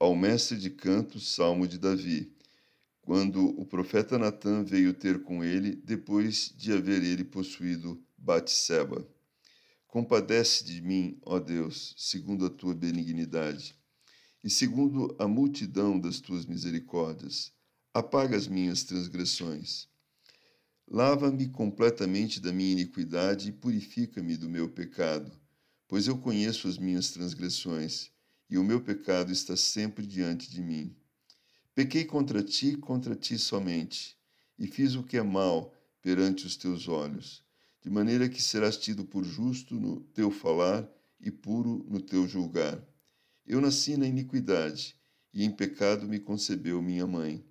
ao mestre de canto, Salmo de Davi, quando o profeta Natã veio ter com ele depois de haver ele possuído Batseba. Compadece de mim, ó Deus, segundo a tua benignidade, e segundo a multidão das tuas misericórdias. Apaga as minhas transgressões. Lava-me completamente da minha iniquidade e purifica-me do meu pecado, pois eu conheço as minhas transgressões e o meu pecado está sempre diante de mim. Pequei contra ti, contra ti somente, e fiz o que é mal perante os teus olhos, de maneira que serás tido por justo no teu falar e puro no teu julgar. Eu nasci na iniquidade, e em pecado me concebeu minha mãe.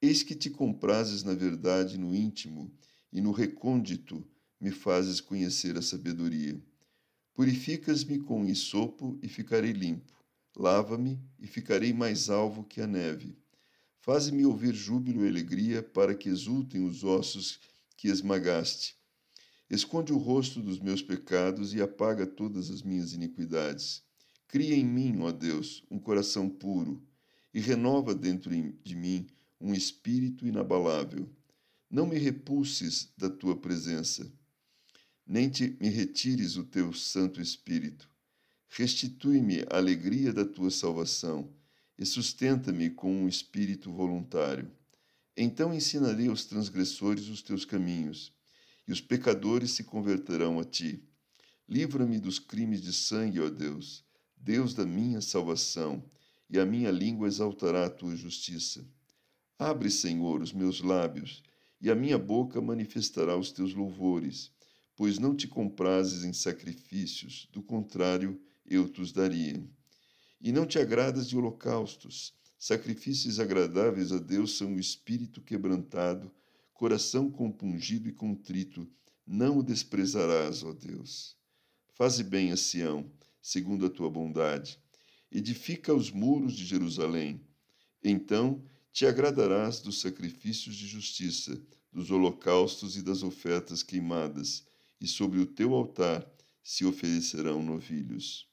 Eis que te comprases na verdade no íntimo, e no recôndito me fazes conhecer a sabedoria. Purificas-me com isopo e ficarei limpo Lava-me e ficarei mais alvo que a neve. Faze-me ouvir júbilo e alegria, para que exultem os ossos que esmagaste. Esconde o rosto dos meus pecados e apaga todas as minhas iniquidades. Cria em mim, ó Deus, um coração puro e renova dentro de mim um espírito inabalável. Não me repulses da tua presença, nem te me retires o teu Santo Espírito. Restitui-me a alegria da tua salvação e sustenta-me com um espírito voluntário. Então ensinarei aos transgressores os teus caminhos, e os pecadores se converterão a ti. Livra-me dos crimes de sangue, ó Deus, Deus da minha salvação, e a minha língua exaltará a tua justiça. Abre, Senhor, os meus lábios, e a minha boca manifestará os teus louvores, pois não te comprases em sacrifícios, do contrário, eu te daria. E não te agradas de holocaustos. Sacrifícios agradáveis a Deus são o espírito quebrantado, coração compungido e contrito. Não o desprezarás, ó Deus. Faze bem a Sião, segundo a tua bondade. Edifica os muros de Jerusalém. Então te agradarás dos sacrifícios de justiça, dos holocaustos e das ofertas queimadas, e sobre o teu altar se oferecerão novilhos.